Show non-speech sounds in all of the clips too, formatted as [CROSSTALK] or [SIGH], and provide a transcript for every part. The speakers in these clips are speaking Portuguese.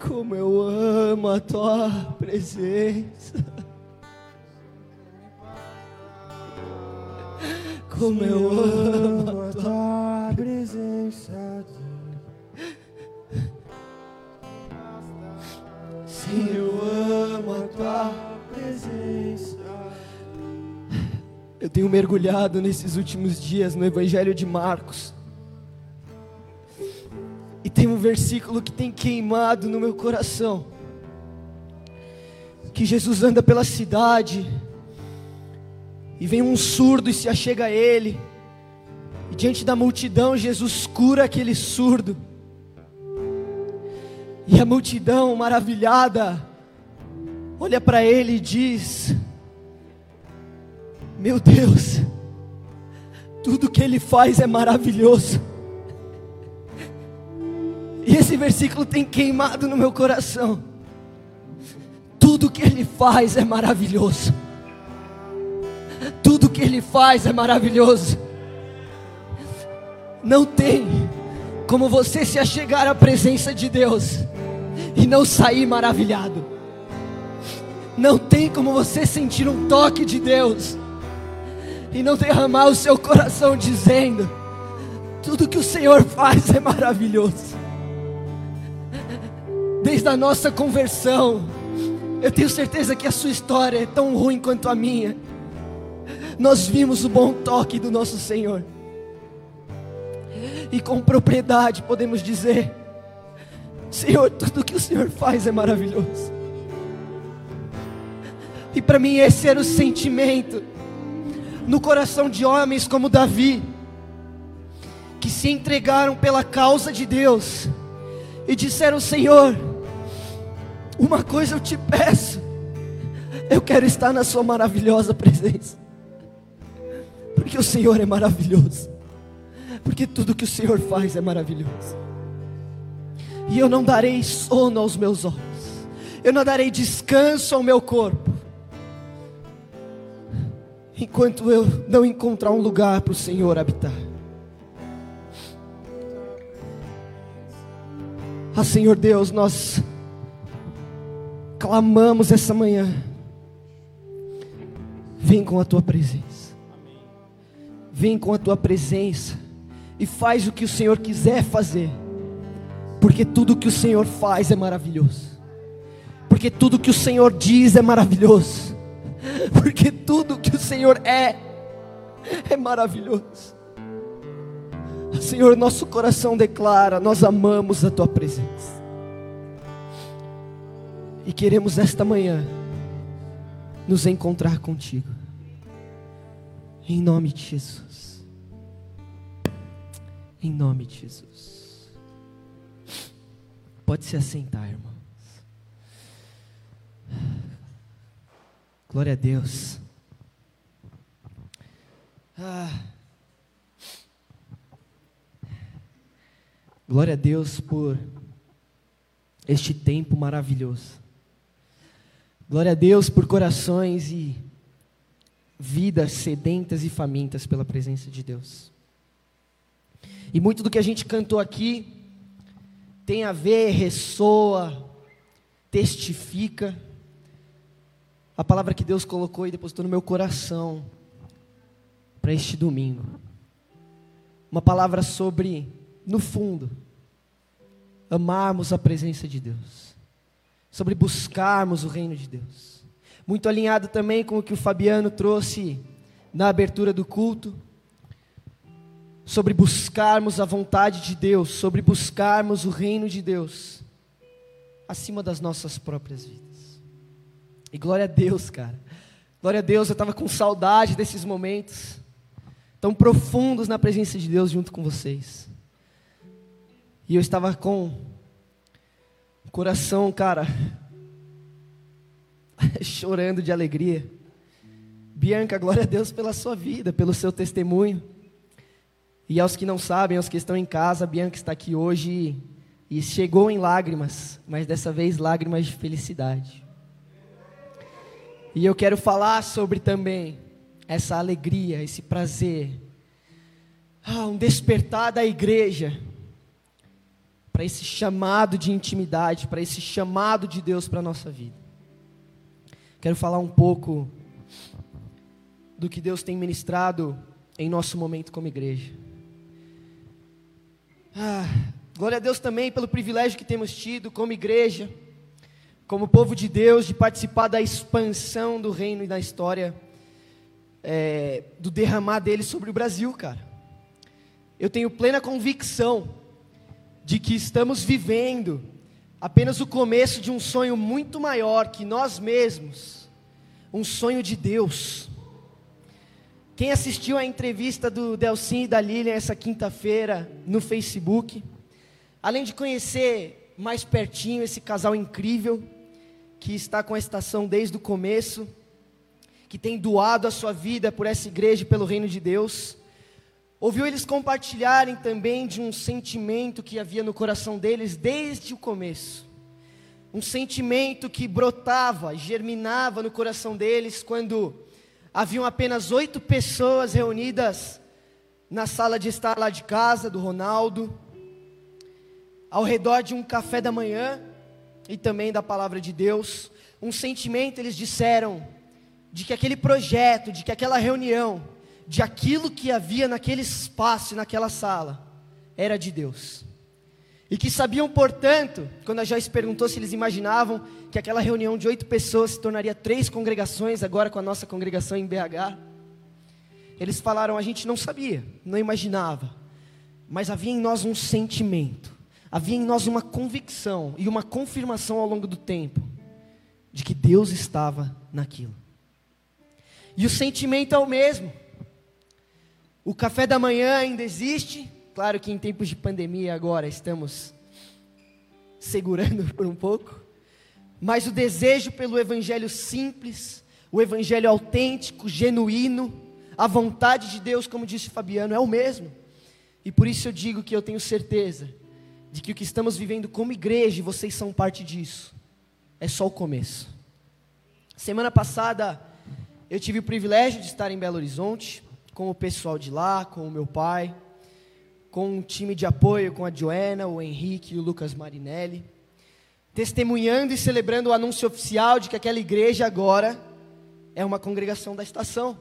Como eu amo a tua presença. Como eu amo a tua presença. Sim, eu amo a tua presença. Eu tenho mergulhado nesses últimos dias no Evangelho de Marcos. Tem um versículo que tem queimado no meu coração. Que Jesus anda pela cidade. E vem um surdo e se achega a ele. E diante da multidão, Jesus cura aquele surdo. E a multidão maravilhada olha para ele e diz: Meu Deus, tudo que ele faz é maravilhoso. E esse versículo tem queimado no meu coração. Tudo que ele faz é maravilhoso. Tudo que ele faz é maravilhoso. Não tem como você se achegar à presença de Deus e não sair maravilhado. Não tem como você sentir um toque de Deus e não derramar o seu coração dizendo: tudo que o Senhor faz é maravilhoso desde a nossa conversão. Eu tenho certeza que a sua história é tão ruim quanto a minha. Nós vimos o bom toque do nosso Senhor. E com propriedade podemos dizer: Senhor, tudo que o Senhor faz é maravilhoso. E para mim esse era o sentimento no coração de homens como Davi, que se entregaram pela causa de Deus e disseram: Senhor, uma coisa eu te peço, eu quero estar na Sua maravilhosa presença, porque o Senhor é maravilhoso, porque tudo que o Senhor faz é maravilhoso, e eu não darei sono aos meus olhos, eu não darei descanso ao meu corpo, enquanto eu não encontrar um lugar para o Senhor habitar. Ah, Senhor Deus, nós clamamos essa manhã. Vem com a tua presença. Vem com a tua presença e faz o que o Senhor quiser fazer. Porque tudo que o Senhor faz é maravilhoso. Porque tudo que o Senhor diz é maravilhoso. [LAUGHS] Porque tudo que o Senhor é é maravilhoso. Senhor, nosso coração declara: nós amamos a tua presença. E queremos esta manhã nos encontrar contigo. Em nome de Jesus. Em nome de Jesus. Pode se assentar, irmãos. Glória a Deus. Ah. Glória a Deus por este tempo maravilhoso. Glória a Deus por corações e vidas sedentas e famintas pela presença de Deus. E muito do que a gente cantou aqui tem a ver, ressoa, testifica a palavra que Deus colocou e depositou no meu coração para este domingo. Uma palavra sobre, no fundo, amarmos a presença de Deus sobre buscarmos o reino de Deus. Muito alinhado também com o que o Fabiano trouxe na abertura do culto, sobre buscarmos a vontade de Deus, sobre buscarmos o reino de Deus, acima das nossas próprias vidas. E glória a Deus, cara. Glória a Deus, eu estava com saudade desses momentos, tão profundos na presença de Deus junto com vocês. E eu estava com Coração, cara, [LAUGHS] chorando de alegria. Bianca, glória a Deus pela sua vida, pelo seu testemunho. E aos que não sabem, aos que estão em casa, Bianca está aqui hoje e chegou em lágrimas, mas dessa vez lágrimas de felicidade. E eu quero falar sobre também essa alegria, esse prazer, ah, um despertar da igreja para esse chamado de intimidade, para esse chamado de Deus para a nossa vida. Quero falar um pouco do que Deus tem ministrado em nosso momento como igreja. Ah, glória a Deus também pelo privilégio que temos tido como igreja, como povo de Deus, de participar da expansão do reino e da história, é, do derramar dele sobre o Brasil, cara. Eu tenho plena convicção de que estamos vivendo apenas o começo de um sonho muito maior que nós mesmos, um sonho de Deus. Quem assistiu a entrevista do Delcim e da Lilian essa quinta-feira no Facebook, além de conhecer mais pertinho esse casal incrível, que está com a estação desde o começo, que tem doado a sua vida por essa igreja e pelo reino de Deus, Ouviu eles compartilharem também de um sentimento que havia no coração deles desde o começo. Um sentimento que brotava, germinava no coração deles quando haviam apenas oito pessoas reunidas na sala de estar lá de casa do Ronaldo, ao redor de um café da manhã e também da palavra de Deus. Um sentimento, eles disseram, de que aquele projeto, de que aquela reunião, de aquilo que havia naquele espaço, naquela sala, era de Deus. E que sabiam, portanto, quando a Joyce perguntou se eles imaginavam que aquela reunião de oito pessoas se tornaria três congregações, agora com a nossa congregação em BH, eles falaram: a gente não sabia, não imaginava, mas havia em nós um sentimento, havia em nós uma convicção e uma confirmação ao longo do tempo de que Deus estava naquilo. E o sentimento é o mesmo. O café da manhã ainda existe. Claro que em tempos de pandemia agora estamos segurando [LAUGHS] por um pouco. Mas o desejo pelo evangelho simples, o evangelho autêntico, genuíno, a vontade de Deus, como disse Fabiano, é o mesmo. E por isso eu digo que eu tenho certeza de que o que estamos vivendo como igreja, e vocês são parte disso, é só o começo. Semana passada eu tive o privilégio de estar em Belo Horizonte com o pessoal de lá, com o meu pai, com um time de apoio, com a Joana, o Henrique e o Lucas Marinelli, testemunhando e celebrando o anúncio oficial de que aquela igreja agora é uma congregação da estação.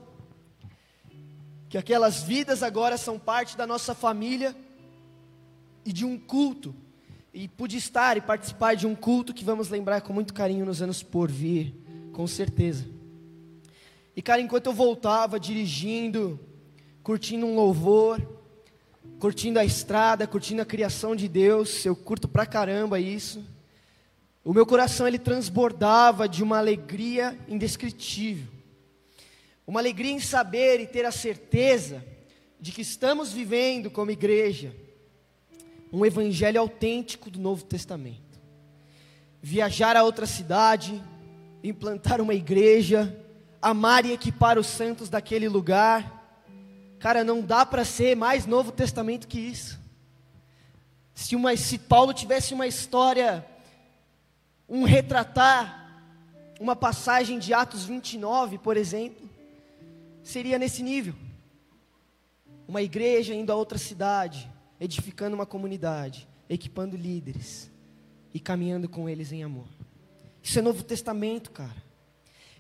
Que aquelas vidas agora são parte da nossa família e de um culto. E pude estar e participar de um culto que vamos lembrar com muito carinho nos anos por vir, com certeza. E cara, enquanto eu voltava dirigindo, curtindo um louvor, curtindo a estrada, curtindo a criação de Deus, eu curto pra caramba isso. O meu coração ele transbordava de uma alegria indescritível. Uma alegria em saber e ter a certeza de que estamos vivendo como igreja um evangelho autêntico do Novo Testamento. Viajar a outra cidade, implantar uma igreja, amar e equipar os santos daquele lugar. Cara, não dá para ser mais Novo Testamento que isso. Se, uma, se Paulo tivesse uma história, um retratar, uma passagem de Atos 29, por exemplo, seria nesse nível. Uma igreja indo a outra cidade, edificando uma comunidade, equipando líderes e caminhando com eles em amor. Isso é Novo Testamento, cara.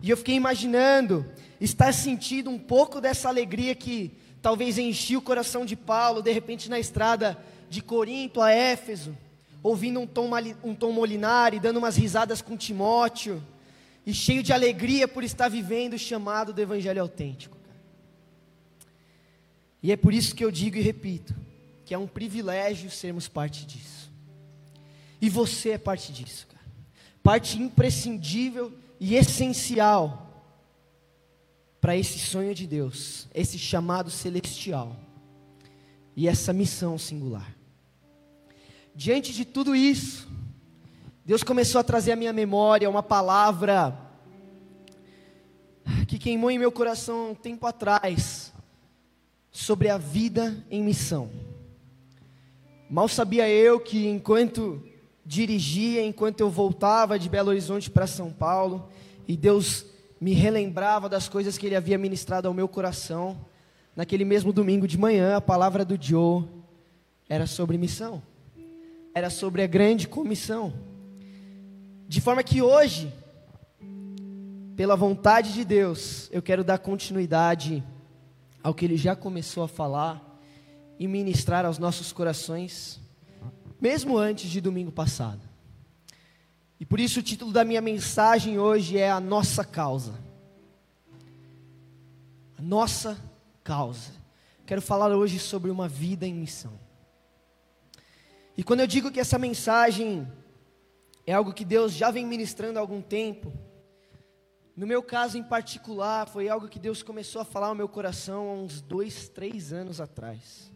E eu fiquei imaginando estar sentindo um pouco dessa alegria que talvez enchia o coração de Paulo, de repente na estrada de Corinto a Éfeso, ouvindo um tom, um tom Molinari, dando umas risadas com Timóteo, e cheio de alegria por estar vivendo o chamado do Evangelho autêntico. E é por isso que eu digo e repito, que é um privilégio sermos parte disso. E você é parte disso, cara. Parte imprescindível e essencial para esse sonho de Deus, esse chamado celestial e essa missão singular. Diante de tudo isso, Deus começou a trazer à minha memória uma palavra que queimou em meu coração um tempo atrás, sobre a vida em missão. Mal sabia eu que enquanto dirigia enquanto eu voltava de Belo Horizonte para São Paulo, e Deus me relembrava das coisas que Ele havia ministrado ao meu coração. Naquele mesmo domingo de manhã, a palavra do Joe era sobre missão, era sobre a grande comissão. De forma que hoje, pela vontade de Deus, eu quero dar continuidade ao que ele já começou a falar e ministrar aos nossos corações, mesmo antes de domingo passado. E por isso o título da minha mensagem hoje é A Nossa Causa. A Nossa Causa. Quero falar hoje sobre uma vida em missão. E quando eu digo que essa mensagem é algo que Deus já vem ministrando há algum tempo, no meu caso em particular, foi algo que Deus começou a falar ao meu coração há uns dois, três anos atrás.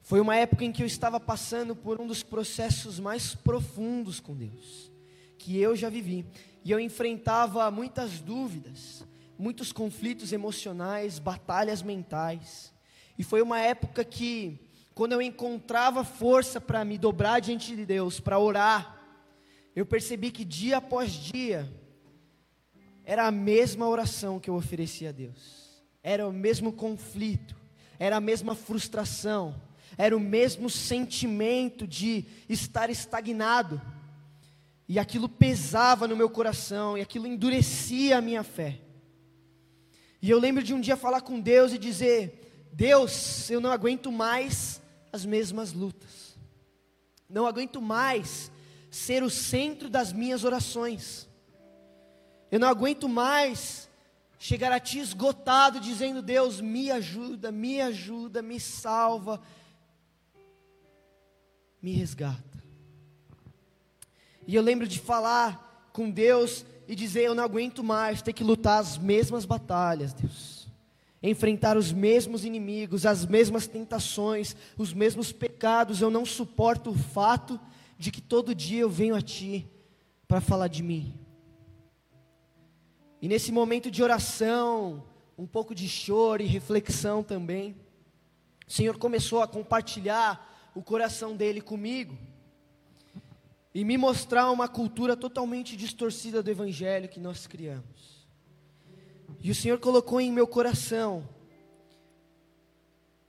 Foi uma época em que eu estava passando por um dos processos mais profundos com Deus, que eu já vivi. E eu enfrentava muitas dúvidas, muitos conflitos emocionais, batalhas mentais. E foi uma época que, quando eu encontrava força para me dobrar diante de Deus, para orar, eu percebi que dia após dia, era a mesma oração que eu oferecia a Deus, era o mesmo conflito, era a mesma frustração, era o mesmo sentimento de estar estagnado, e aquilo pesava no meu coração, e aquilo endurecia a minha fé. E eu lembro de um dia falar com Deus e dizer: Deus, eu não aguento mais as mesmas lutas, não aguento mais ser o centro das minhas orações. Eu não aguento mais chegar a ti esgotado, dizendo: Deus, me ajuda, me ajuda, me salva, me resgata. E eu lembro de falar com Deus e dizer: Eu não aguento mais ter que lutar as mesmas batalhas, Deus. Enfrentar os mesmos inimigos, as mesmas tentações, os mesmos pecados. Eu não suporto o fato de que todo dia eu venho a Ti para falar de mim. E nesse momento de oração, um pouco de choro e reflexão também, o Senhor começou a compartilhar o coração dele comigo e me mostrar uma cultura totalmente distorcida do Evangelho que nós criamos. E o Senhor colocou em meu coração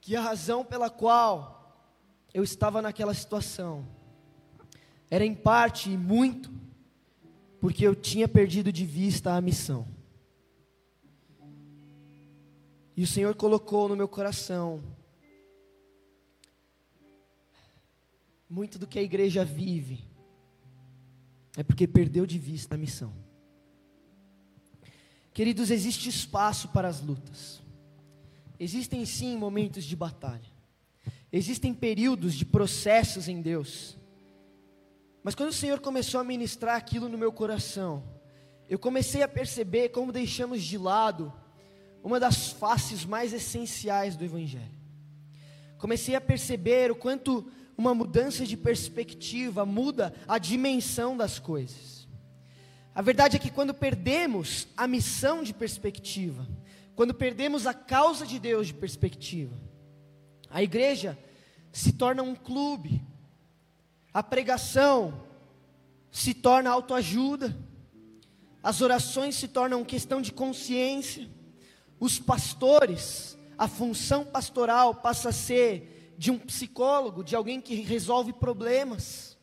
que a razão pela qual eu estava naquela situação era em parte e muito porque eu tinha perdido de vista a missão. E o Senhor colocou no meu coração muito do que a igreja vive é porque perdeu de vista a missão. Queridos, existe espaço para as lutas. Existem sim momentos de batalha. Existem períodos de processos em Deus mas quando o Senhor começou a ministrar aquilo no meu coração, eu comecei a perceber como deixamos de lado uma das faces mais essenciais do Evangelho. Comecei a perceber o quanto uma mudança de perspectiva muda a dimensão das coisas. A verdade é que quando perdemos a missão de perspectiva, quando perdemos a causa de Deus de perspectiva, a igreja se torna um clube, a pregação se torna autoajuda, as orações se tornam questão de consciência, os pastores, a função pastoral passa a ser de um psicólogo, de alguém que resolve problemas,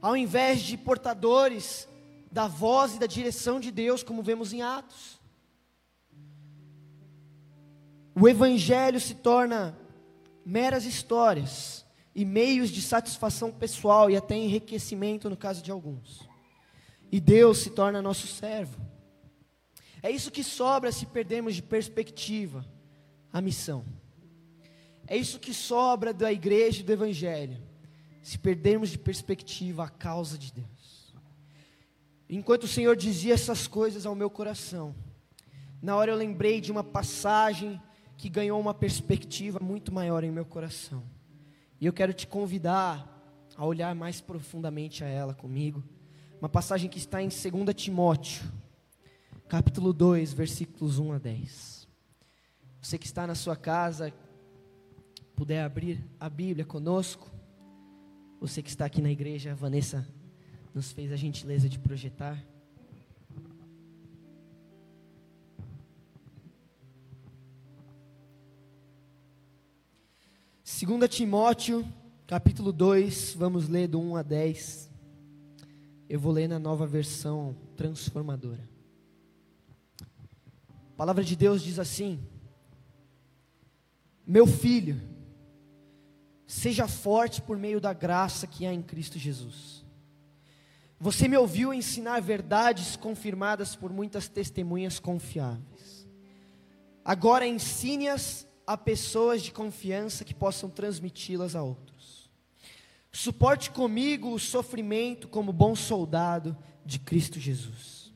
ao invés de portadores da voz e da direção de Deus, como vemos em Atos. O Evangelho se torna meras histórias e meios de satisfação pessoal e até enriquecimento no caso de alguns. E Deus se torna nosso servo. É isso que sobra se perdermos de perspectiva a missão. É isso que sobra da igreja e do evangelho, se perdermos de perspectiva a causa de Deus. Enquanto o Senhor dizia essas coisas ao meu coração, na hora eu lembrei de uma passagem que ganhou uma perspectiva muito maior em meu coração. E eu quero te convidar a olhar mais profundamente a ela comigo. Uma passagem que está em 2 Timóteo, capítulo 2, versículos 1 a 10. Você que está na sua casa, puder abrir a Bíblia conosco. Você que está aqui na igreja, Vanessa nos fez a gentileza de projetar. 2 Timóteo, capítulo 2, vamos ler do 1 a 10. Eu vou ler na nova versão transformadora. A palavra de Deus diz assim: Meu filho, seja forte por meio da graça que há em Cristo Jesus. Você me ouviu ensinar verdades confirmadas por muitas testemunhas confiáveis. Agora ensine-as a pessoas de confiança que possam transmiti-las a outros. Suporte comigo o sofrimento como bom soldado de Cristo Jesus.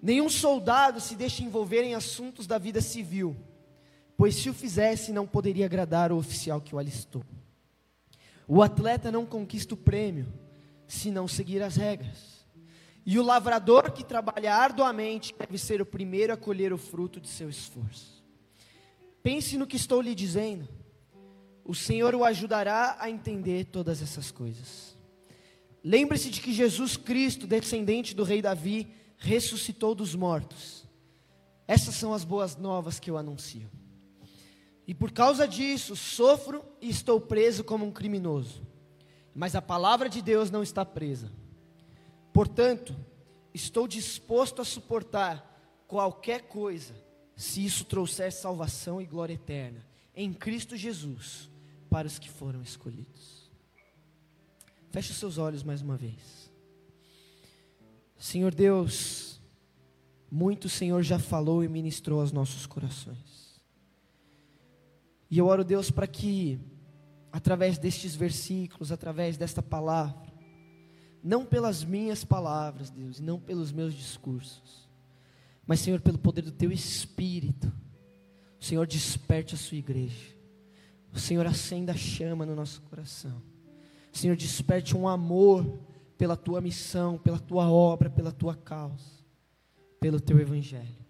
Nenhum soldado se deixa envolver em assuntos da vida civil, pois se o fizesse não poderia agradar o oficial que o alistou. O atleta não conquista o prêmio se não seguir as regras. E o lavrador que trabalha arduamente deve ser o primeiro a colher o fruto de seu esforço. Pense no que estou lhe dizendo. O Senhor o ajudará a entender todas essas coisas. Lembre-se de que Jesus Cristo, descendente do rei Davi, ressuscitou dos mortos. Essas são as boas novas que eu anuncio. E por causa disso, sofro e estou preso como um criminoso mas a palavra de Deus não está presa. Portanto, estou disposto a suportar qualquer coisa, se isso trouxer salvação e glória eterna em Cristo Jesus para os que foram escolhidos. Feche os seus olhos mais uma vez. Senhor Deus, muito o Senhor já falou e ministrou aos nossos corações. E eu oro, Deus, para que através destes versículos, através desta palavra, não pelas minhas palavras, Deus, e não pelos meus discursos, mas, Senhor, pelo poder do Teu Espírito, o Senhor desperte a Sua igreja, o Senhor acenda a chama no nosso coração, o Senhor desperte um amor pela Tua missão, pela Tua obra, pela Tua causa, pelo Teu Evangelho.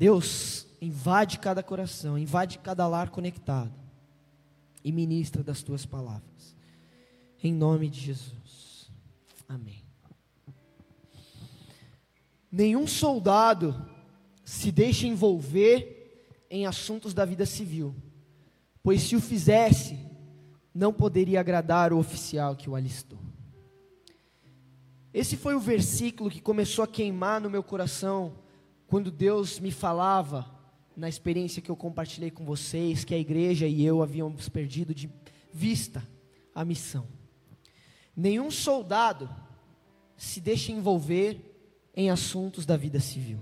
Deus, invade cada coração, invade cada lar conectado e ministra das tuas palavras. Em nome de Jesus. Amém. Nenhum soldado se deixa envolver em assuntos da vida civil, pois se o fizesse, não poderia agradar o oficial que o alistou. Esse foi o versículo que começou a queimar no meu coração quando Deus me falava na experiência que eu compartilhei com vocês, que a igreja e eu havíamos perdido de vista a missão. Nenhum soldado se deixa envolver em assuntos da vida civil.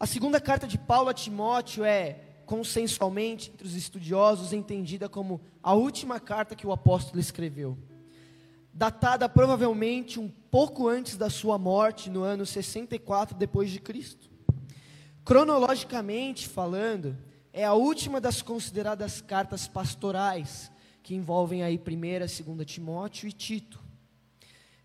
A segunda carta de Paulo a Timóteo é, consensualmente, entre os estudiosos, entendida como a última carta que o apóstolo escreveu. Datada provavelmente um pouco antes da sua morte, no ano 64 depois de Cristo. Cronologicamente falando, é a última das consideradas cartas pastorais, que envolvem aí 1 e 2 Timóteo e Tito.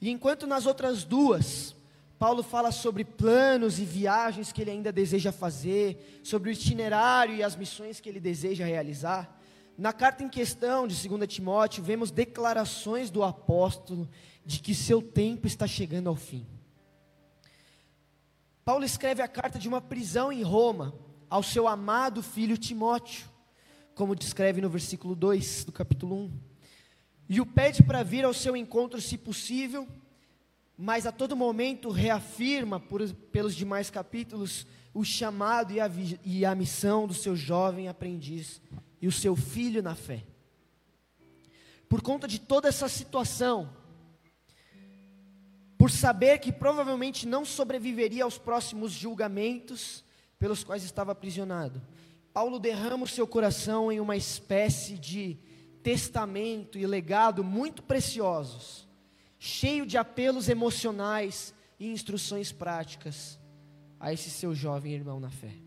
E enquanto nas outras duas, Paulo fala sobre planos e viagens que ele ainda deseja fazer, sobre o itinerário e as missões que ele deseja realizar, na carta em questão de 2 Timóteo, vemos declarações do apóstolo de que seu tempo está chegando ao fim. Paulo escreve a carta de uma prisão em Roma ao seu amado filho Timóteo, como descreve no versículo 2 do capítulo 1. E o pede para vir ao seu encontro, se possível, mas a todo momento reafirma, por, pelos demais capítulos, o chamado e a, e a missão do seu jovem aprendiz e o seu filho na fé. Por conta de toda essa situação, por saber que provavelmente não sobreviveria aos próximos julgamentos pelos quais estava aprisionado. Paulo derrama o seu coração em uma espécie de testamento e legado muito preciosos, cheio de apelos emocionais e instruções práticas a esse seu jovem irmão na fé.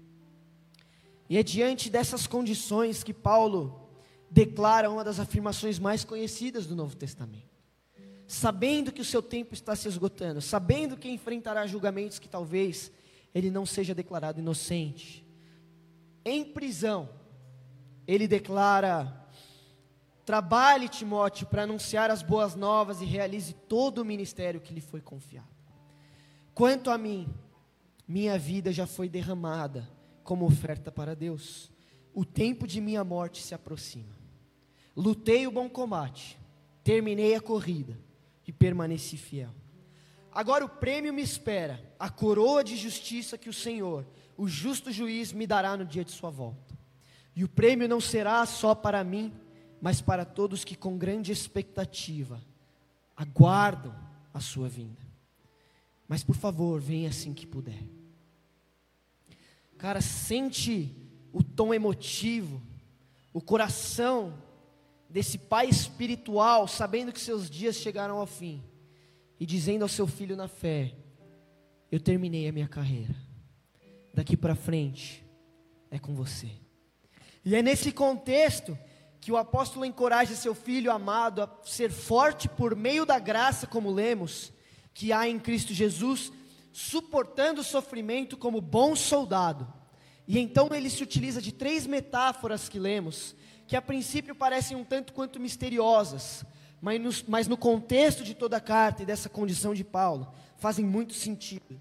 E é diante dessas condições que Paulo declara uma das afirmações mais conhecidas do Novo Testamento sabendo que o seu tempo está se esgotando, sabendo que enfrentará julgamentos que talvez ele não seja declarado inocente. Em prisão, ele declara: trabalhe, Timóteo, para anunciar as boas novas e realize todo o ministério que lhe foi confiado. Quanto a mim, minha vida já foi derramada como oferta para Deus. O tempo de minha morte se aproxima. lutei o bom combate, terminei a corrida e permaneci fiel. Agora o prêmio me espera, a coroa de justiça que o Senhor, o justo juiz, me dará no dia de sua volta. E o prêmio não será só para mim, mas para todos que com grande expectativa aguardam a sua vinda. Mas por favor, venha assim que puder. Cara, sente o tom emotivo, o coração desse pai espiritual, sabendo que seus dias chegaram ao fim e dizendo ao seu filho na fé: Eu terminei a minha carreira, daqui para frente é com você. E é nesse contexto que o apóstolo encoraja seu filho amado a ser forte por meio da graça, como lemos, que há em Cristo Jesus, suportando o sofrimento como bom soldado. E então ele se utiliza de três metáforas que lemos, que a princípio parecem um tanto quanto misteriosas, mas no, mas no contexto de toda a carta e dessa condição de Paulo, fazem muito sentido,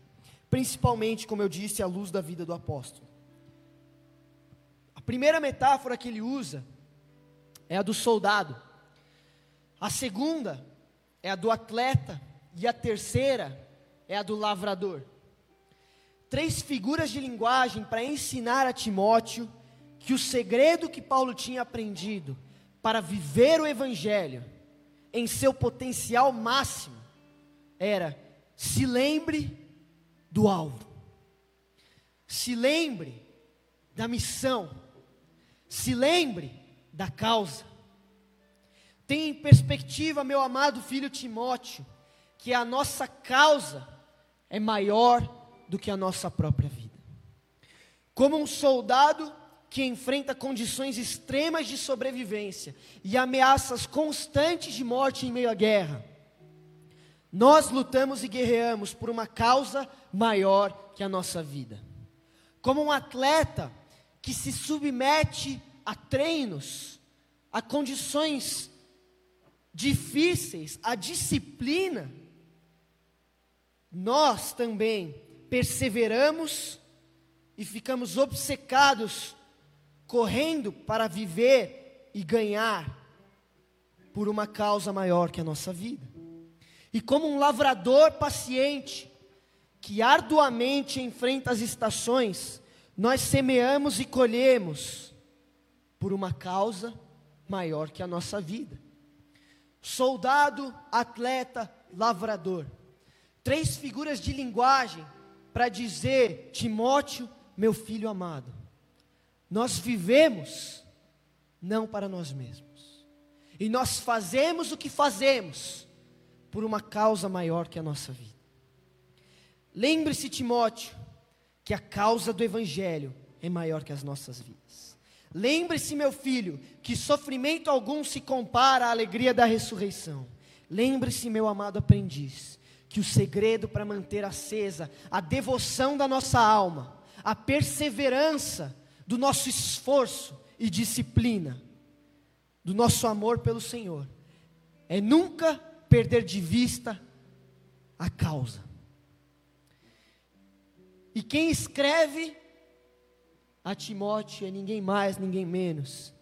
principalmente, como eu disse, à luz da vida do apóstolo. A primeira metáfora que ele usa é a do soldado, a segunda é a do atleta, e a terceira é a do lavrador. Três figuras de linguagem para ensinar a Timóteo que o segredo que Paulo tinha aprendido para viver o Evangelho em seu potencial máximo era: se lembre do alvo, se lembre da missão, se lembre da causa. Tenha em perspectiva, meu amado filho Timóteo, que a nossa causa é maior do que a nossa própria vida. Como um soldado que enfrenta condições extremas de sobrevivência e ameaças constantes de morte em meio à guerra. Nós lutamos e guerreamos por uma causa maior que a nossa vida. Como um atleta que se submete a treinos, a condições difíceis, a disciplina, nós também perseveramos e ficamos obcecados correndo para viver e ganhar por uma causa maior que a nossa vida. E como um lavrador paciente, que arduamente enfrenta as estações, nós semeamos e colhemos por uma causa maior que a nossa vida. Soldado, atleta, lavrador. Três figuras de linguagem para dizer, Timóteo, meu filho amado, nós vivemos não para nós mesmos. E nós fazemos o que fazemos por uma causa maior que a nossa vida. Lembre-se, Timóteo, que a causa do Evangelho é maior que as nossas vidas. Lembre-se, meu filho, que sofrimento algum se compara à alegria da ressurreição. Lembre-se, meu amado aprendiz, que o segredo para manter acesa a devoção da nossa alma, a perseverança do nosso esforço e disciplina, do nosso amor pelo Senhor, é nunca perder de vista a causa. E quem escreve a Timóteo é ninguém mais, ninguém menos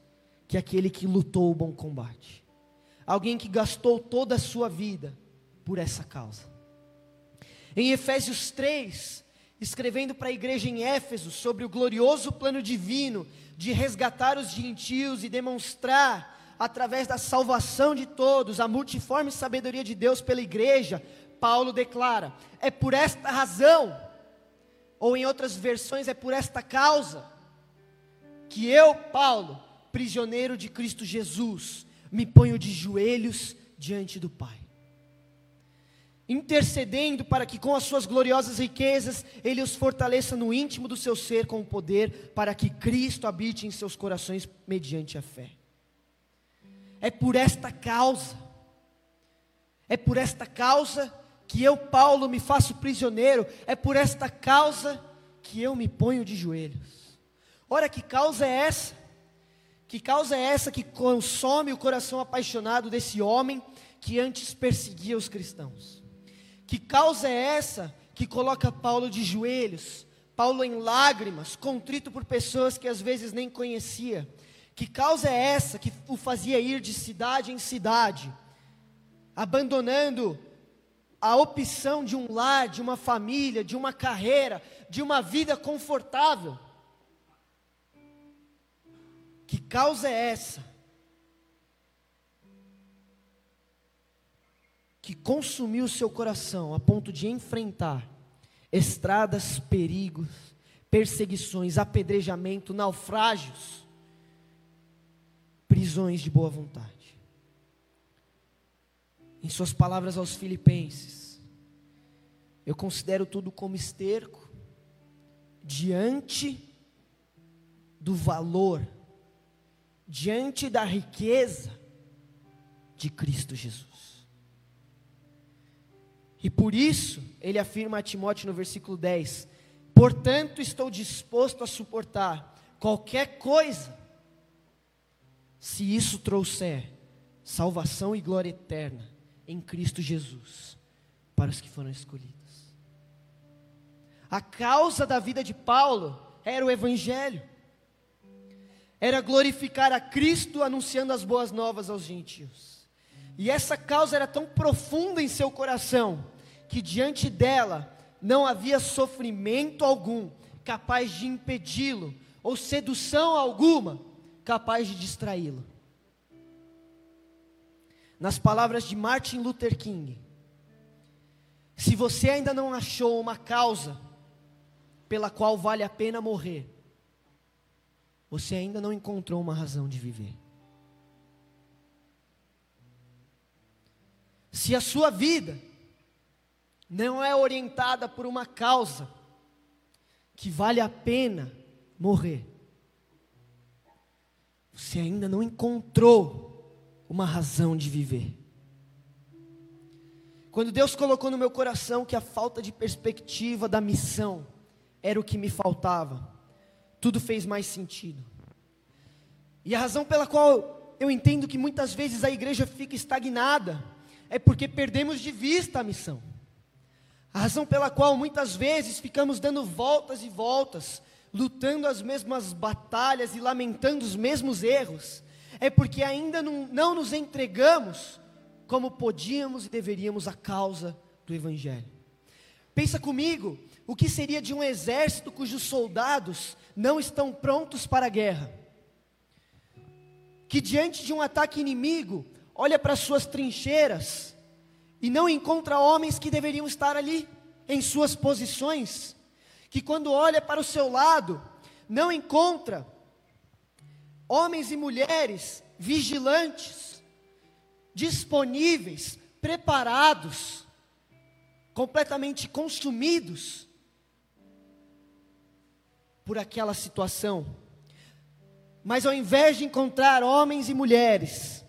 que aquele que lutou o bom combate. Alguém que gastou toda a sua vida por essa causa. Em Efésios 3, escrevendo para a igreja em Éfeso sobre o glorioso plano divino de resgatar os gentios e demonstrar, através da salvação de todos, a multiforme sabedoria de Deus pela igreja, Paulo declara: é por esta razão, ou em outras versões, é por esta causa, que eu, Paulo, prisioneiro de Cristo Jesus, me ponho de joelhos diante do Pai intercedendo para que com as suas gloriosas riquezas ele os fortaleça no íntimo do seu ser com o poder, para que Cristo habite em seus corações mediante a fé. É por esta causa, é por esta causa que eu, Paulo, me faço prisioneiro, é por esta causa que eu me ponho de joelhos. Ora, que causa é essa? Que causa é essa que consome o coração apaixonado desse homem que antes perseguia os cristãos? Que causa é essa que coloca Paulo de joelhos, Paulo em lágrimas, contrito por pessoas que às vezes nem conhecia? Que causa é essa que o fazia ir de cidade em cidade, abandonando a opção de um lar, de uma família, de uma carreira, de uma vida confortável? Que causa é essa? Que consumiu seu coração a ponto de enfrentar estradas, perigos, perseguições, apedrejamento, naufrágios, prisões de boa vontade. Em suas palavras aos Filipenses, eu considero tudo como esterco diante do valor, diante da riqueza de Cristo Jesus. E por isso, ele afirma a Timóteo no versículo 10: Portanto, estou disposto a suportar qualquer coisa, se isso trouxer salvação e glória eterna em Cristo Jesus para os que foram escolhidos. A causa da vida de Paulo era o Evangelho, era glorificar a Cristo anunciando as boas novas aos gentios. E essa causa era tão profunda em seu coração, que diante dela não havia sofrimento algum capaz de impedi-lo, ou sedução alguma capaz de distraí-lo. Nas palavras de Martin Luther King, se você ainda não achou uma causa pela qual vale a pena morrer, você ainda não encontrou uma razão de viver. Se a sua vida não é orientada por uma causa que vale a pena morrer, você ainda não encontrou uma razão de viver. Quando Deus colocou no meu coração que a falta de perspectiva da missão era o que me faltava, tudo fez mais sentido. E a razão pela qual eu entendo que muitas vezes a igreja fica estagnada é porque perdemos de vista a missão. A razão pela qual muitas vezes ficamos dando voltas e voltas, lutando as mesmas batalhas e lamentando os mesmos erros, é porque ainda não, não nos entregamos como podíamos e deveríamos à causa do Evangelho. Pensa comigo, o que seria de um exército cujos soldados não estão prontos para a guerra? Que diante de um ataque inimigo, olha para suas trincheiras e não encontra homens que deveriam estar ali em suas posições, que quando olha para o seu lado, não encontra homens e mulheres vigilantes, disponíveis, preparados, completamente consumidos por aquela situação. Mas ao invés de encontrar homens e mulheres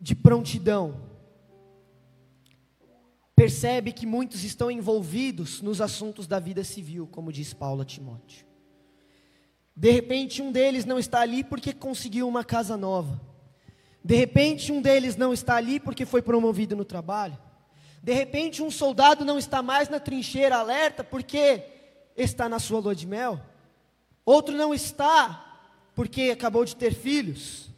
de prontidão, percebe que muitos estão envolvidos nos assuntos da vida civil, como diz Paulo a Timóteo. De repente, um deles não está ali porque conseguiu uma casa nova. De repente, um deles não está ali porque foi promovido no trabalho. De repente, um soldado não está mais na trincheira alerta porque está na sua lua de mel. Outro não está porque acabou de ter filhos.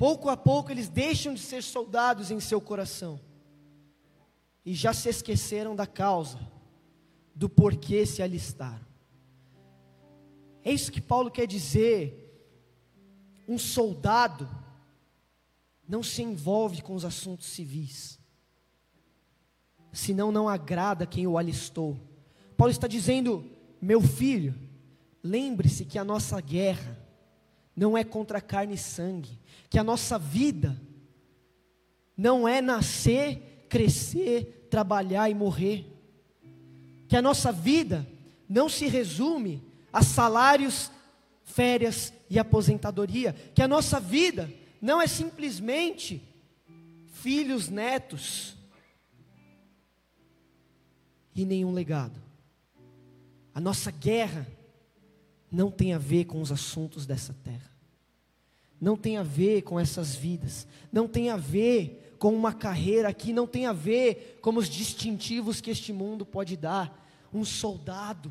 Pouco a pouco eles deixam de ser soldados em seu coração e já se esqueceram da causa, do porquê se alistaram. É isso que Paulo quer dizer. Um soldado não se envolve com os assuntos civis, senão não agrada quem o alistou. Paulo está dizendo: meu filho, lembre-se que a nossa guerra não é contra carne e sangue, que a nossa vida não é nascer, crescer, trabalhar e morrer, que a nossa vida não se resume a salários, férias e aposentadoria, que a nossa vida não é simplesmente filhos, netos e nenhum legado. A nossa guerra não tem a ver com os assuntos dessa terra, não tem a ver com essas vidas, não tem a ver com uma carreira aqui, não tem a ver com os distintivos que este mundo pode dar. Um soldado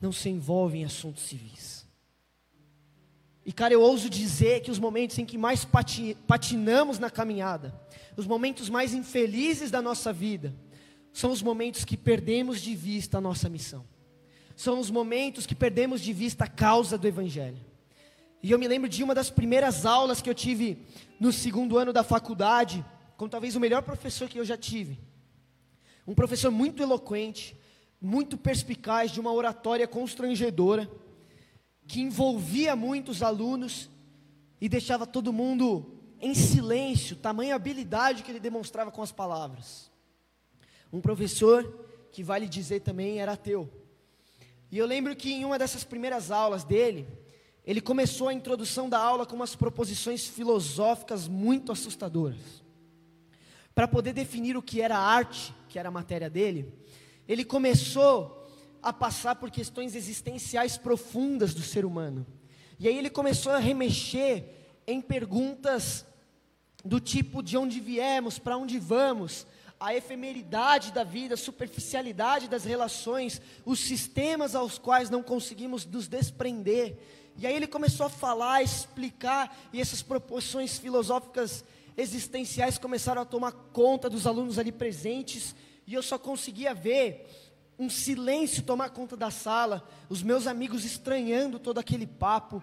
não se envolve em assuntos civis. E, cara, eu ouso dizer que os momentos em que mais patinamos na caminhada, os momentos mais infelizes da nossa vida, são os momentos que perdemos de vista a nossa missão. São os momentos que perdemos de vista a causa do Evangelho. E eu me lembro de uma das primeiras aulas que eu tive no segundo ano da faculdade, com talvez o melhor professor que eu já tive. Um professor muito eloquente, muito perspicaz, de uma oratória constrangedora, que envolvia muitos alunos e deixava todo mundo em silêncio, tamanha habilidade que ele demonstrava com as palavras. Um professor que vale dizer também era ateu. E eu lembro que em uma dessas primeiras aulas dele, ele começou a introdução da aula com umas proposições filosóficas muito assustadoras. Para poder definir o que era arte, que era a matéria dele, ele começou a passar por questões existenciais profundas do ser humano. E aí ele começou a remexer em perguntas do tipo de onde viemos, para onde vamos, a efemeridade da vida, a superficialidade das relações, os sistemas aos quais não conseguimos nos desprender. E aí ele começou a falar, explicar, e essas proporções filosóficas existenciais começaram a tomar conta dos alunos ali presentes, e eu só conseguia ver um silêncio tomar conta da sala, os meus amigos estranhando todo aquele papo,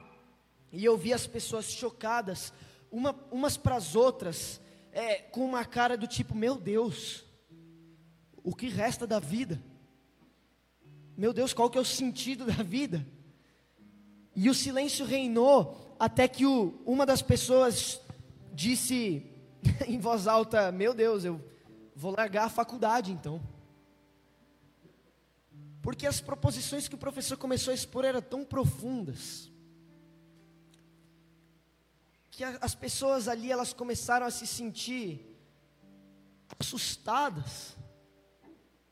e eu via as pessoas chocadas, uma, umas para as outras, é, com uma cara do tipo: Meu Deus, o que resta da vida? Meu Deus, qual que é o sentido da vida? E o silêncio reinou até que o, uma das pessoas disse [LAUGHS] em voz alta: Meu Deus, eu vou largar a faculdade então. Porque as proposições que o professor começou a expor eram tão profundas, que as pessoas ali elas começaram a se sentir assustadas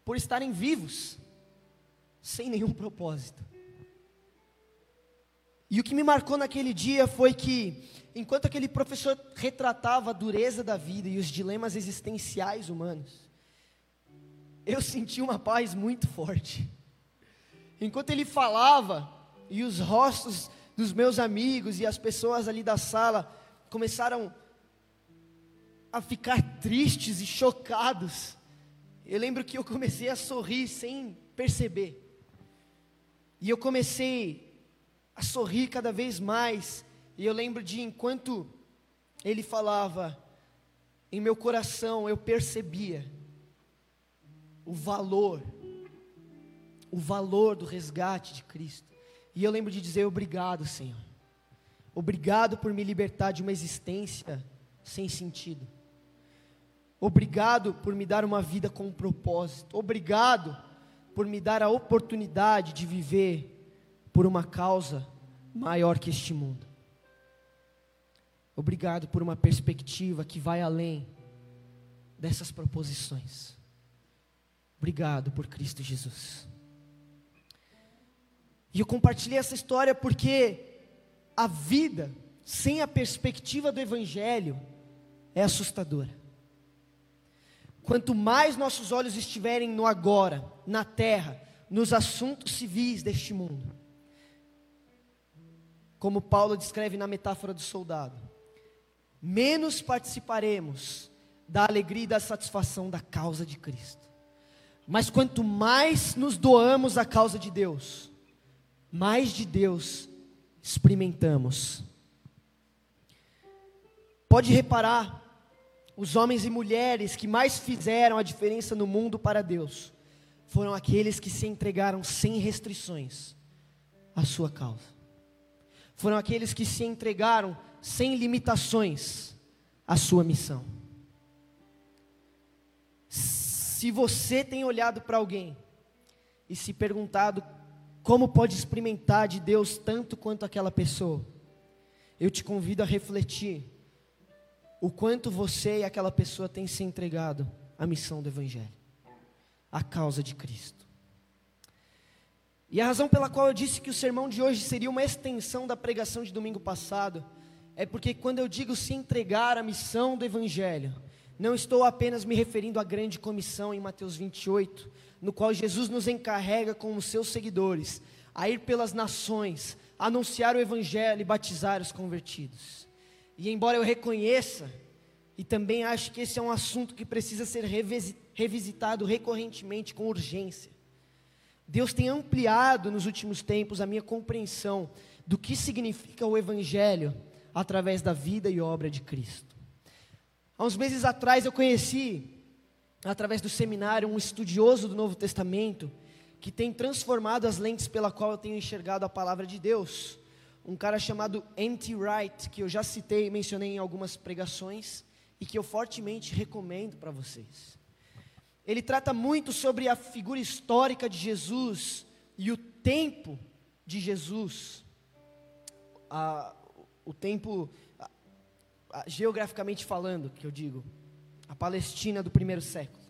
por estarem vivos, sem nenhum propósito. E o que me marcou naquele dia foi que, enquanto aquele professor retratava a dureza da vida e os dilemas existenciais humanos, eu senti uma paz muito forte. Enquanto ele falava, e os rostos dos meus amigos e as pessoas ali da sala começaram a ficar tristes e chocados, eu lembro que eu comecei a sorrir sem perceber. E eu comecei a sorrir cada vez mais. E eu lembro de enquanto ele falava, em meu coração eu percebia o valor, o valor do resgate de Cristo. E eu lembro de dizer obrigado, Senhor. Obrigado por me libertar de uma existência sem sentido. Obrigado por me dar uma vida com um propósito. Obrigado por me dar a oportunidade de viver por uma causa maior que este mundo. Obrigado por uma perspectiva que vai além dessas proposições. Obrigado por Cristo Jesus. E eu compartilhei essa história porque a vida sem a perspectiva do Evangelho é assustadora. Quanto mais nossos olhos estiverem no agora, na terra, nos assuntos civis deste mundo, como Paulo descreve na metáfora do soldado, menos participaremos da alegria e da satisfação da causa de Cristo. Mas quanto mais nos doamos à causa de Deus, mais de Deus experimentamos. Pode reparar, os homens e mulheres que mais fizeram a diferença no mundo para Deus foram aqueles que se entregaram sem restrições à sua causa. Foram aqueles que se entregaram sem limitações à sua missão. Se você tem olhado para alguém e se perguntado como pode experimentar de Deus tanto quanto aquela pessoa? Eu te convido a refletir o quanto você e aquela pessoa têm se entregado à missão do Evangelho, à causa de Cristo. E a razão pela qual eu disse que o sermão de hoje seria uma extensão da pregação de domingo passado, é porque quando eu digo se entregar à missão do Evangelho, não estou apenas me referindo à grande comissão em Mateus 28, no qual Jesus nos encarrega como seus seguidores a ir pelas nações, anunciar o Evangelho e batizar os convertidos. E embora eu reconheça, e também acho que esse é um assunto que precisa ser revisitado recorrentemente, com urgência. Deus tem ampliado nos últimos tempos a minha compreensão do que significa o Evangelho através da vida e obra de Cristo. Há uns meses atrás eu conheci, através do seminário, um estudioso do Novo Testamento que tem transformado as lentes pela qual eu tenho enxergado a palavra de Deus. Um cara chamado N.T. Wright, que eu já citei e mencionei em algumas pregações e que eu fortemente recomendo para vocês. Ele trata muito sobre a figura histórica de Jesus e o tempo de Jesus, o tempo, geograficamente falando, que eu digo, a Palestina do primeiro século.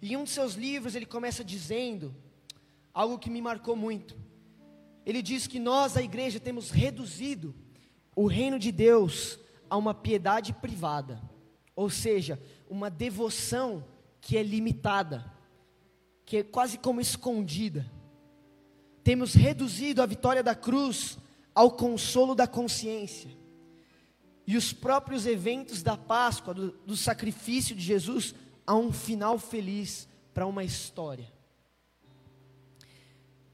E em um de seus livros ele começa dizendo algo que me marcou muito. Ele diz que nós, a igreja, temos reduzido o reino de Deus a uma piedade privada, ou seja, uma devoção que é limitada, que é quase como escondida. Temos reduzido a vitória da cruz ao consolo da consciência. E os próprios eventos da Páscoa, do, do sacrifício de Jesus, a um final feliz para uma história.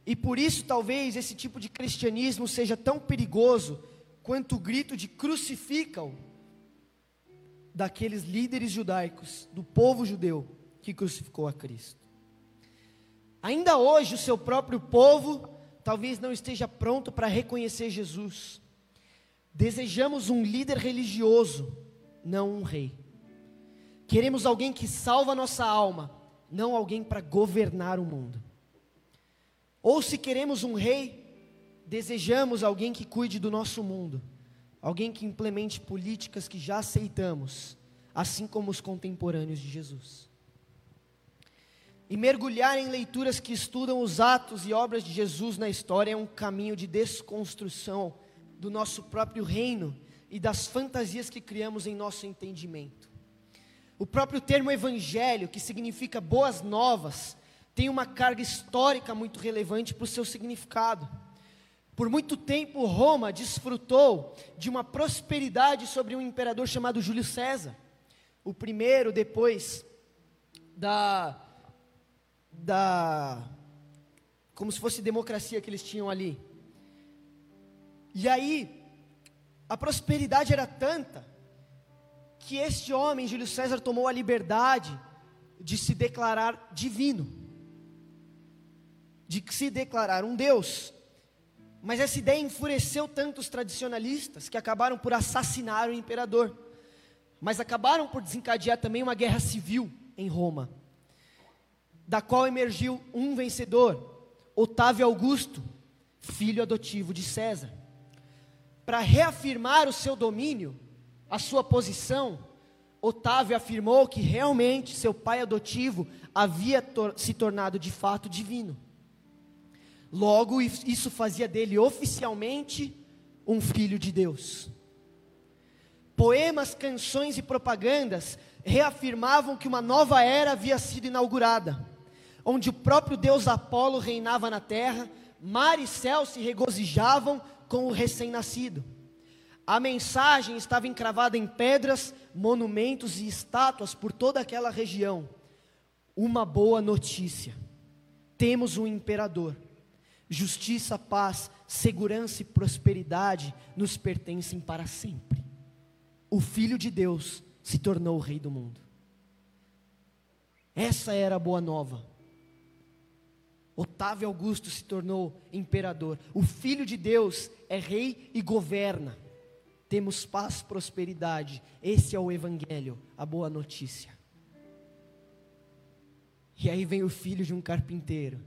E por isso, talvez, esse tipo de cristianismo seja tão perigoso quanto o grito de crucificam daqueles líderes judaicos, do povo judeu, que crucificou a Cristo. Ainda hoje, o seu próprio povo talvez não esteja pronto para reconhecer Jesus. Desejamos um líder religioso, não um rei. Queremos alguém que salva nossa alma, não alguém para governar o mundo. Ou se queremos um rei, desejamos alguém que cuide do nosso mundo, alguém que implemente políticas que já aceitamos, assim como os contemporâneos de Jesus e mergulhar em leituras que estudam os atos e obras de Jesus na história é um caminho de desconstrução do nosso próprio reino e das fantasias que criamos em nosso entendimento. O próprio termo evangelho, que significa boas novas, tem uma carga histórica muito relevante para o seu significado. Por muito tempo, Roma desfrutou de uma prosperidade sobre um imperador chamado Júlio César, o primeiro depois da da como se fosse democracia que eles tinham ali. E aí, a prosperidade era tanta que este homem, Júlio César, tomou a liberdade de se declarar divino, de se declarar um Deus. Mas essa ideia enfureceu tanto os tradicionalistas que acabaram por assassinar o imperador, mas acabaram por desencadear também uma guerra civil em Roma da qual emergiu um vencedor, Otávio Augusto, filho adotivo de César. Para reafirmar o seu domínio, a sua posição, Otávio afirmou que realmente seu pai adotivo havia tor se tornado de fato divino. Logo, isso fazia dele oficialmente um filho de Deus. Poemas, canções e propagandas reafirmavam que uma nova era havia sido inaugurada onde o próprio Deus Apolo reinava na terra, mar e céu se regozijavam com o recém-nascido. A mensagem estava encravada em pedras, monumentos e estátuas por toda aquela região. Uma boa notícia: temos um imperador. Justiça, paz, segurança e prosperidade nos pertencem para sempre. O Filho de Deus se tornou o Rei do mundo. Essa era a boa nova. Otávio Augusto se tornou imperador. O Filho de Deus é rei e governa. Temos paz, prosperidade. Esse é o Evangelho, a boa notícia. E aí vem o filho de um carpinteiro,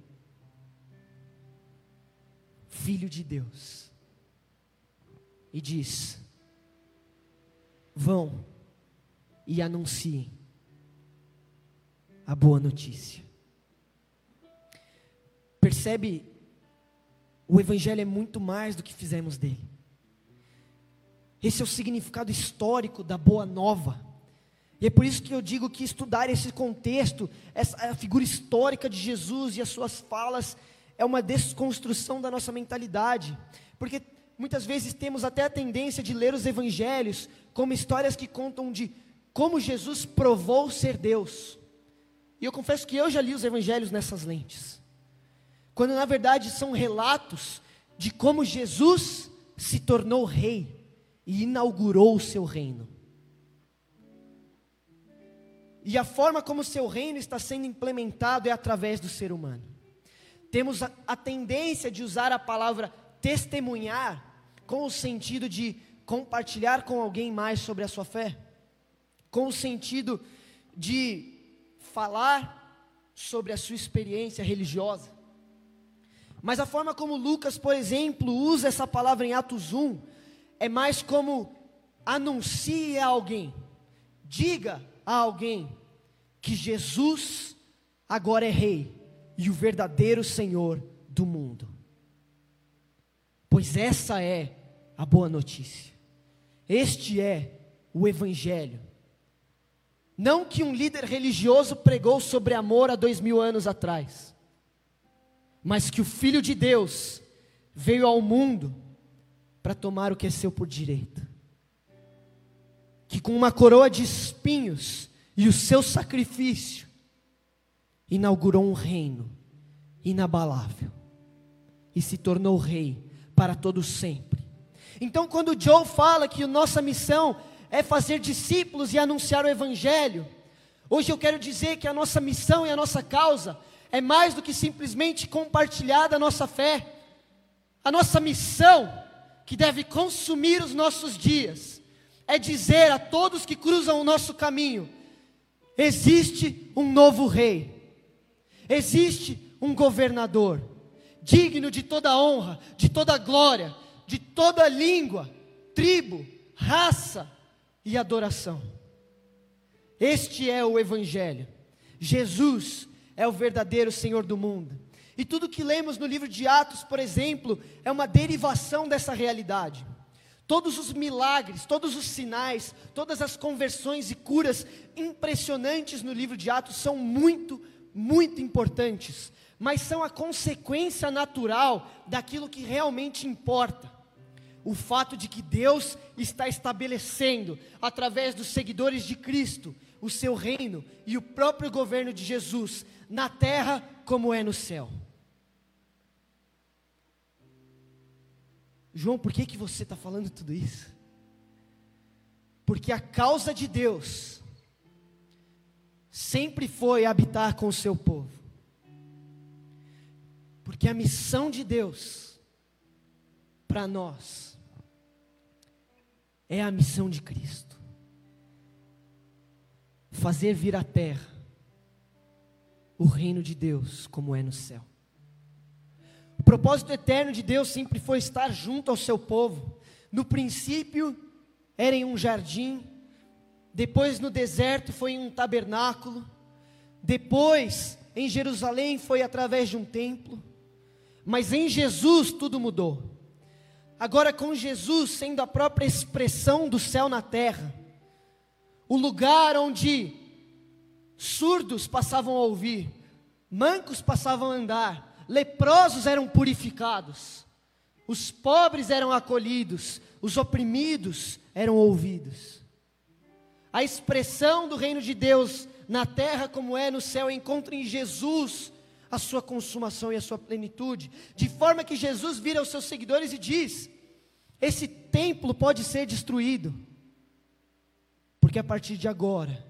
filho de Deus, e diz: Vão e anunciem a boa notícia. Percebe? O Evangelho é muito mais do que fizemos dele. Esse é o significado histórico da Boa Nova. E é por isso que eu digo que estudar esse contexto, essa a figura histórica de Jesus e as suas falas, é uma desconstrução da nossa mentalidade, porque muitas vezes temos até a tendência de ler os evangelhos como histórias que contam de como Jesus provou ser Deus. E eu confesso que eu já li os evangelhos nessas lentes, quando na verdade são relatos de como Jesus se tornou rei e inaugurou o seu reino. E a forma como o seu reino está sendo implementado é através do ser humano. Temos a, a tendência de usar a palavra testemunhar com o sentido de compartilhar com alguém mais sobre a sua fé, com o sentido de falar sobre a sua experiência religiosa. Mas a forma como Lucas, por exemplo, usa essa palavra em Atos 1 é mais como anuncie a alguém, diga a alguém que Jesus agora é rei e o verdadeiro Senhor do mundo. Pois essa é a boa notícia. Este é o Evangelho. Não que um líder religioso pregou sobre amor há dois mil anos atrás, mas que o Filho de Deus veio ao mundo para tomar o que é seu por direito. Que com uma coroa de espinhos e o seu sacrifício, inaugurou um reino inabalável e se tornou rei para todo sempre. Então, quando Joe fala que nossa missão é fazer discípulos e anunciar o evangelho, hoje eu quero dizer que a nossa missão e a nossa causa é mais do que simplesmente compartilhar da nossa fé. A nossa missão, que deve consumir os nossos dias, é dizer a todos que cruzam o nosso caminho: existe um novo rei, existe um governador, digno de toda honra, de toda glória, de toda língua, tribo, raça e adoração. Este é o Evangelho. Jesus é o verdadeiro Senhor do mundo. E tudo que lemos no livro de Atos, por exemplo, é uma derivação dessa realidade. Todos os milagres, todos os sinais, todas as conversões e curas impressionantes no livro de Atos são muito, muito importantes, mas são a consequência natural daquilo que realmente importa. O fato de que Deus está estabelecendo, através dos seguidores de Cristo, o seu reino e o próprio governo de Jesus, na terra como é no céu. João, por que, que você está falando tudo isso? Porque a causa de Deus sempre foi habitar com o seu povo. Porque a missão de Deus para nós é a missão de Cristo fazer vir à terra o reino de Deus como é no céu. O propósito eterno de Deus sempre foi estar junto ao seu povo. No princípio era em um jardim, depois no deserto foi em um tabernáculo, depois em Jerusalém foi através de um templo, mas em Jesus tudo mudou. Agora, com Jesus sendo a própria expressão do céu na terra, o lugar onde surdos passavam a ouvir, mancos passavam a andar, leprosos eram purificados, os pobres eram acolhidos, os oprimidos eram ouvidos. A expressão do reino de Deus na terra como é no céu encontra em Jesus a sua consumação e a sua plenitude, de forma que Jesus vira aos seus seguidores e diz: esse templo pode ser destruído, porque a partir de agora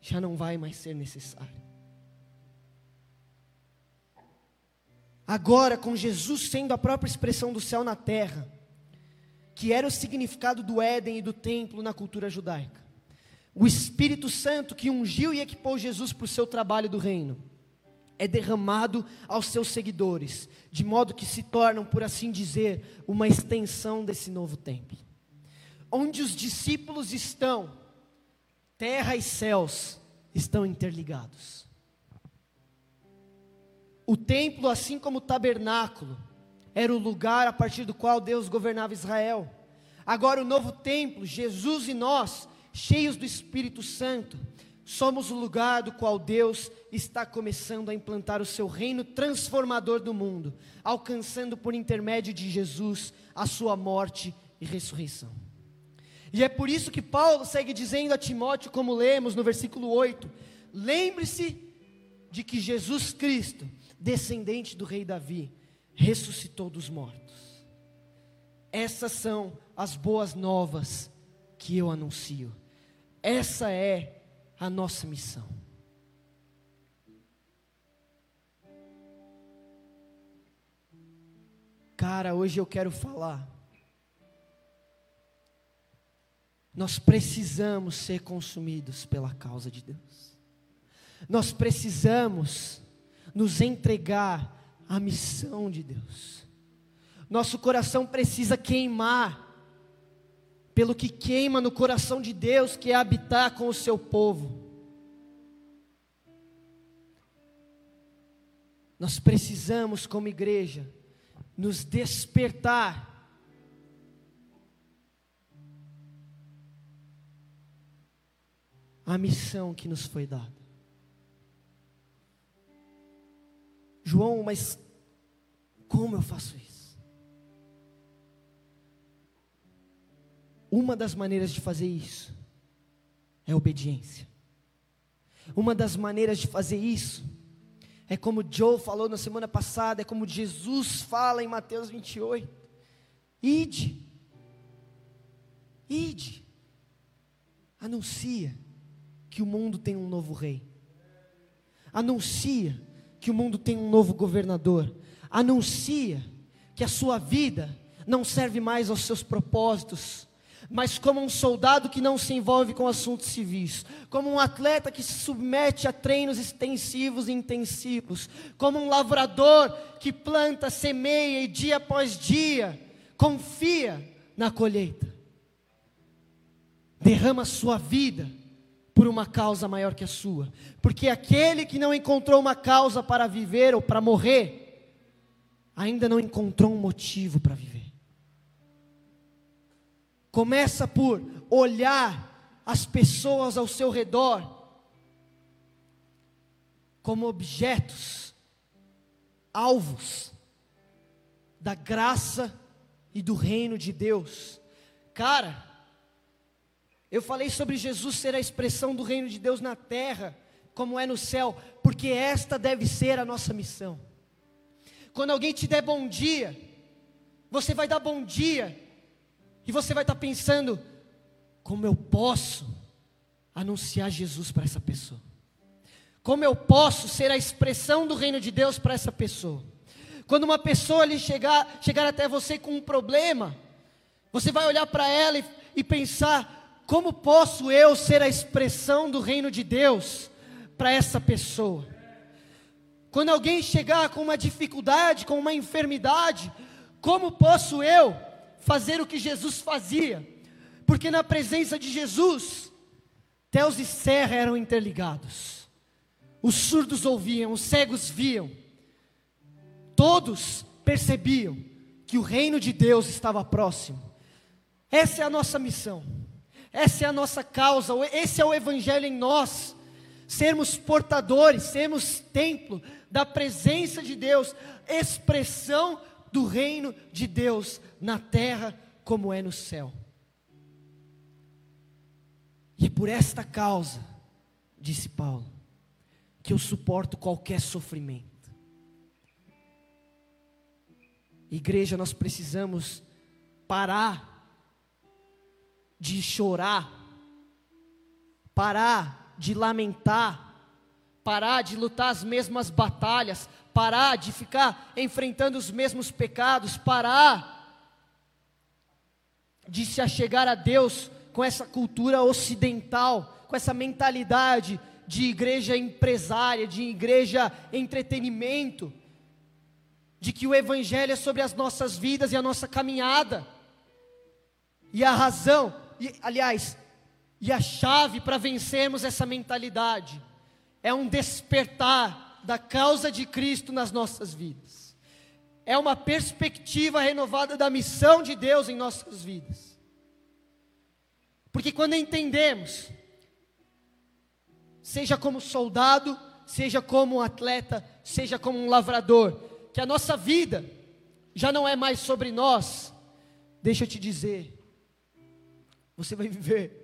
já não vai mais ser necessário. Agora, com Jesus sendo a própria expressão do céu na terra, que era o significado do Éden e do templo na cultura judaica, o Espírito Santo que ungiu e equipou Jesus para o seu trabalho do reino, é derramado aos seus seguidores, de modo que se tornam, por assim dizer, uma extensão desse novo templo. Onde os discípulos estão, terra e céus estão interligados. O templo, assim como o tabernáculo, era o lugar a partir do qual Deus governava Israel. Agora, o novo templo, Jesus e nós, cheios do Espírito Santo, Somos o lugar do qual Deus está começando a implantar o seu reino transformador do mundo, alcançando por intermédio de Jesus a sua morte e ressurreição. E é por isso que Paulo segue dizendo a Timóteo, como lemos no versículo 8: lembre-se de que Jesus Cristo, descendente do rei Davi, ressuscitou dos mortos. Essas são as boas novas que eu anuncio. Essa é a nossa missão. Cara, hoje eu quero falar. Nós precisamos ser consumidos pela causa de Deus. Nós precisamos nos entregar à missão de Deus. Nosso coração precisa queimar pelo que queima no coração de Deus, que é habitar com o seu povo. Nós precisamos, como igreja, nos despertar. A missão que nos foi dada. João, mas como eu faço isso? Uma das maneiras de fazer isso é obediência. Uma das maneiras de fazer isso é como Joe falou na semana passada, é como Jesus fala em Mateus 28. Ide. Ide. Anuncia que o mundo tem um novo rei. Anuncia que o mundo tem um novo governador. Anuncia que a sua vida não serve mais aos seus propósitos, mas como um soldado que não se envolve com assuntos civis, como um atleta que se submete a treinos extensivos e intensivos, como um lavrador que planta, semeia e dia após dia confia na colheita. Derrama sua vida por uma causa maior que a sua, porque aquele que não encontrou uma causa para viver ou para morrer, ainda não encontrou um motivo para viver. Começa por olhar as pessoas ao seu redor como objetos, alvos da graça e do reino de Deus. Cara, eu falei sobre Jesus ser a expressão do reino de Deus na terra, como é no céu, porque esta deve ser a nossa missão. Quando alguém te der bom dia, você vai dar bom dia e você vai estar pensando: como eu posso anunciar Jesus para essa pessoa? Como eu posso ser a expressão do reino de Deus para essa pessoa? Quando uma pessoa ali chegar, chegar até você com um problema, você vai olhar para ela e, e pensar: como posso eu ser a expressão do reino de Deus para essa pessoa? Quando alguém chegar com uma dificuldade, com uma enfermidade, como posso eu fazer o que Jesus fazia, porque na presença de Jesus, Deus e serra eram interligados, os surdos ouviam, os cegos viam, todos percebiam que o reino de Deus estava próximo. Essa é a nossa missão, essa é a nossa causa, esse é o Evangelho em nós, sermos portadores, sermos templo da presença de Deus, expressão do reino de Deus na terra como é no céu. E é por esta causa, disse Paulo, que eu suporto qualquer sofrimento. Igreja, nós precisamos parar de chorar, parar de lamentar, parar de lutar as mesmas batalhas, parar de ficar enfrentando os mesmos pecados, parar de se achegar a Deus com essa cultura ocidental, com essa mentalidade de igreja empresária, de igreja entretenimento, de que o Evangelho é sobre as nossas vidas e a nossa caminhada, e a razão, e, aliás, e a chave para vencermos essa mentalidade é um despertar da causa de Cristo nas nossas vidas. É uma perspectiva renovada da missão de Deus em nossas vidas. Porque quando entendemos seja como soldado, seja como um atleta, seja como um lavrador, que a nossa vida já não é mais sobre nós, deixa eu te dizer, você vai viver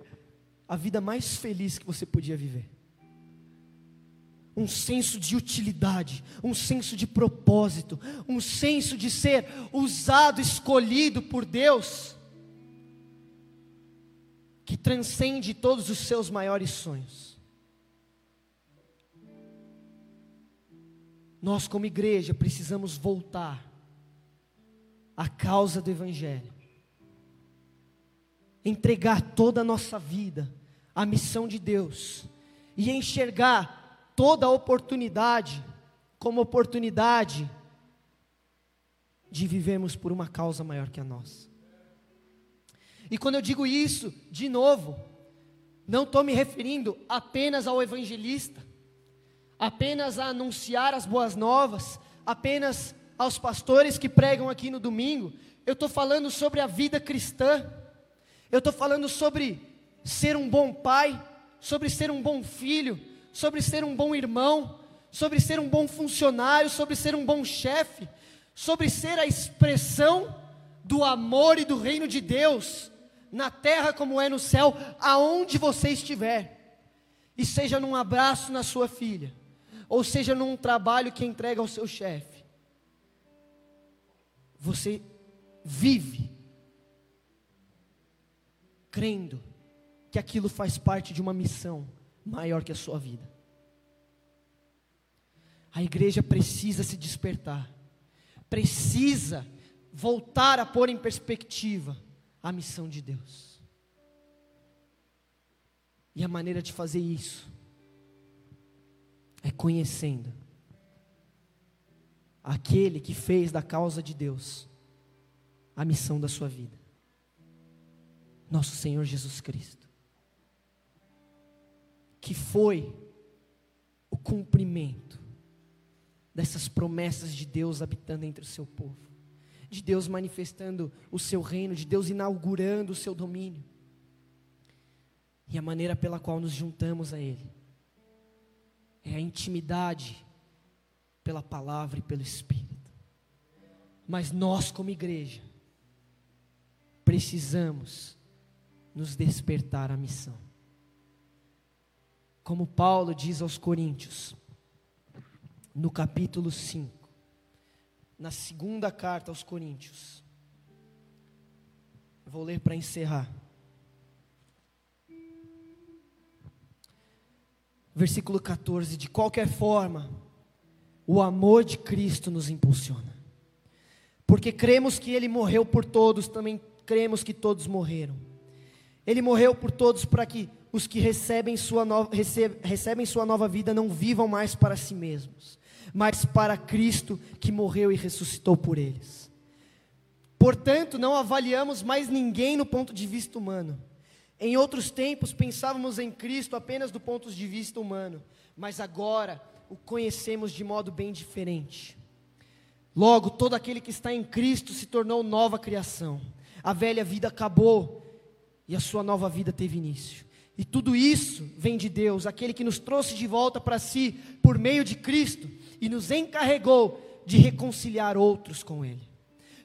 a vida mais feliz que você podia viver. Um senso de utilidade, um senso de propósito, um senso de ser usado, escolhido por Deus, que transcende todos os seus maiores sonhos. Nós, como igreja, precisamos voltar à causa do Evangelho, entregar toda a nossa vida à missão de Deus e enxergar toda a oportunidade como oportunidade de vivermos por uma causa maior que a nossa. E quando eu digo isso, de novo, não estou me referindo apenas ao evangelista, apenas a anunciar as boas novas, apenas aos pastores que pregam aqui no domingo. Eu estou falando sobre a vida cristã. Eu estou falando sobre ser um bom pai, sobre ser um bom filho, sobre ser um bom irmão, sobre ser um bom funcionário, sobre ser um bom chefe, sobre ser a expressão do amor e do reino de Deus na terra como é no céu, aonde você estiver. E seja num abraço na sua filha, ou seja num trabalho que entrega ao seu chefe, você vive crendo que aquilo faz parte de uma missão maior que a sua vida. A igreja precisa se despertar, precisa voltar a pôr em perspectiva a missão de Deus. E a maneira de fazer isso é conhecendo aquele que fez da causa de Deus a missão da sua vida. Nosso Senhor Jesus Cristo. Que foi o cumprimento dessas promessas de Deus habitando entre o seu povo, de Deus manifestando o seu reino, de Deus inaugurando o seu domínio. E a maneira pela qual nos juntamos a Ele é a intimidade pela palavra e pelo Espírito. Mas nós, como igreja, precisamos nos despertar à missão. Como Paulo diz aos Coríntios, no capítulo 5, na segunda carta aos Coríntios, vou ler para encerrar. versículo 14: De qualquer forma, o amor de Cristo nos impulsiona, porque cremos que Ele morreu por todos, também cremos que todos morreram. Ele morreu por todos para que os que recebem sua, nova, recebem, sua nova vida não vivam mais para si mesmos, mas para Cristo que morreu e ressuscitou por eles. Portanto, não avaliamos mais ninguém no ponto de vista humano em outros tempos pensávamos em Cristo apenas do ponto de vista humano, mas agora o conhecemos de modo bem diferente. Logo, todo aquele que está em Cristo se tornou nova criação. A velha vida acabou e a sua nova vida teve início. E tudo isso vem de Deus, aquele que nos trouxe de volta para si por meio de Cristo e nos encarregou de reconciliar outros com Ele.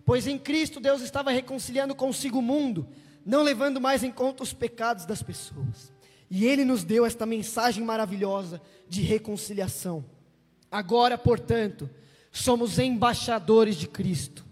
Pois em Cristo Deus estava reconciliando consigo o mundo não levando mais em conta os pecados das pessoas. E Ele nos deu esta mensagem maravilhosa de reconciliação. Agora, portanto, somos embaixadores de Cristo,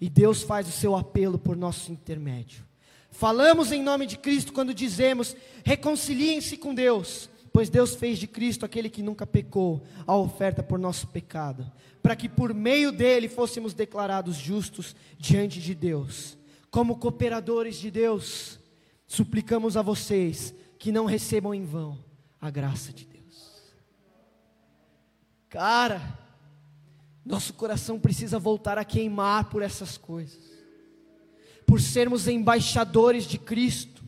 e Deus faz o seu apelo por nosso intermédio. Falamos em nome de Cristo quando dizemos: reconciliem-se com Deus, pois Deus fez de Cristo aquele que nunca pecou, a oferta por nosso pecado, para que por meio dele fôssemos declarados justos diante de Deus como cooperadores de Deus, suplicamos a vocês que não recebam em vão a graça de Deus. Cara, nosso coração precisa voltar a queimar por essas coisas, por sermos embaixadores de Cristo,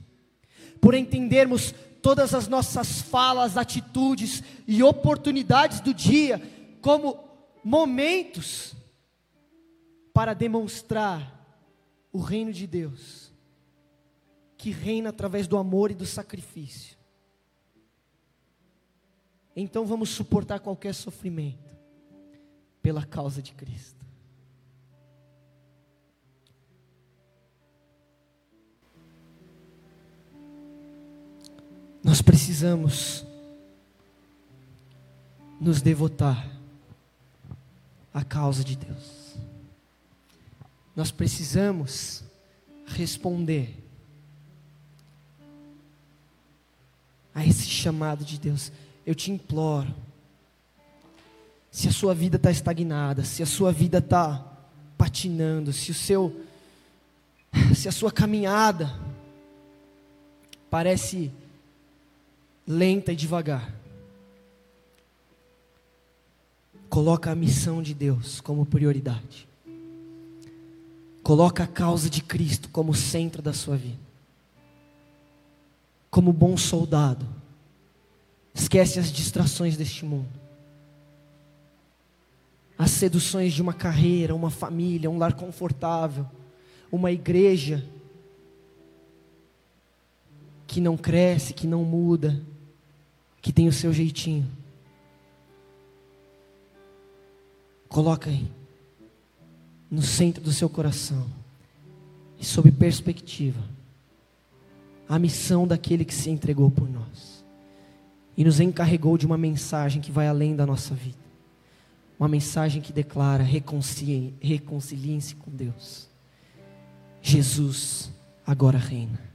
por entendermos todas as nossas falas, atitudes e oportunidades do dia como momentos para demonstrar o reino de Deus, que reina através do amor e do sacrifício. então vamos suportar qualquer sofrimento pela causa de Cristo. Precisamos nos devotar à causa de Deus. Nós precisamos responder a esse chamado de Deus. Eu te imploro, se a sua vida está estagnada, se a sua vida está patinando, se o seu, se a sua caminhada parece lenta e devagar. Coloca a missão de Deus como prioridade. Coloca a causa de Cristo como centro da sua vida. Como bom soldado, esquece as distrações deste mundo. As seduções de uma carreira, uma família, um lar confortável, uma igreja que não cresce, que não muda, que tem o seu jeitinho. Coloca aí, no centro do seu coração, e sob perspectiva, a missão daquele que se entregou por nós e nos encarregou de uma mensagem que vai além da nossa vida. Uma mensagem que declara: reconciliem-se com Deus. Jesus agora reina.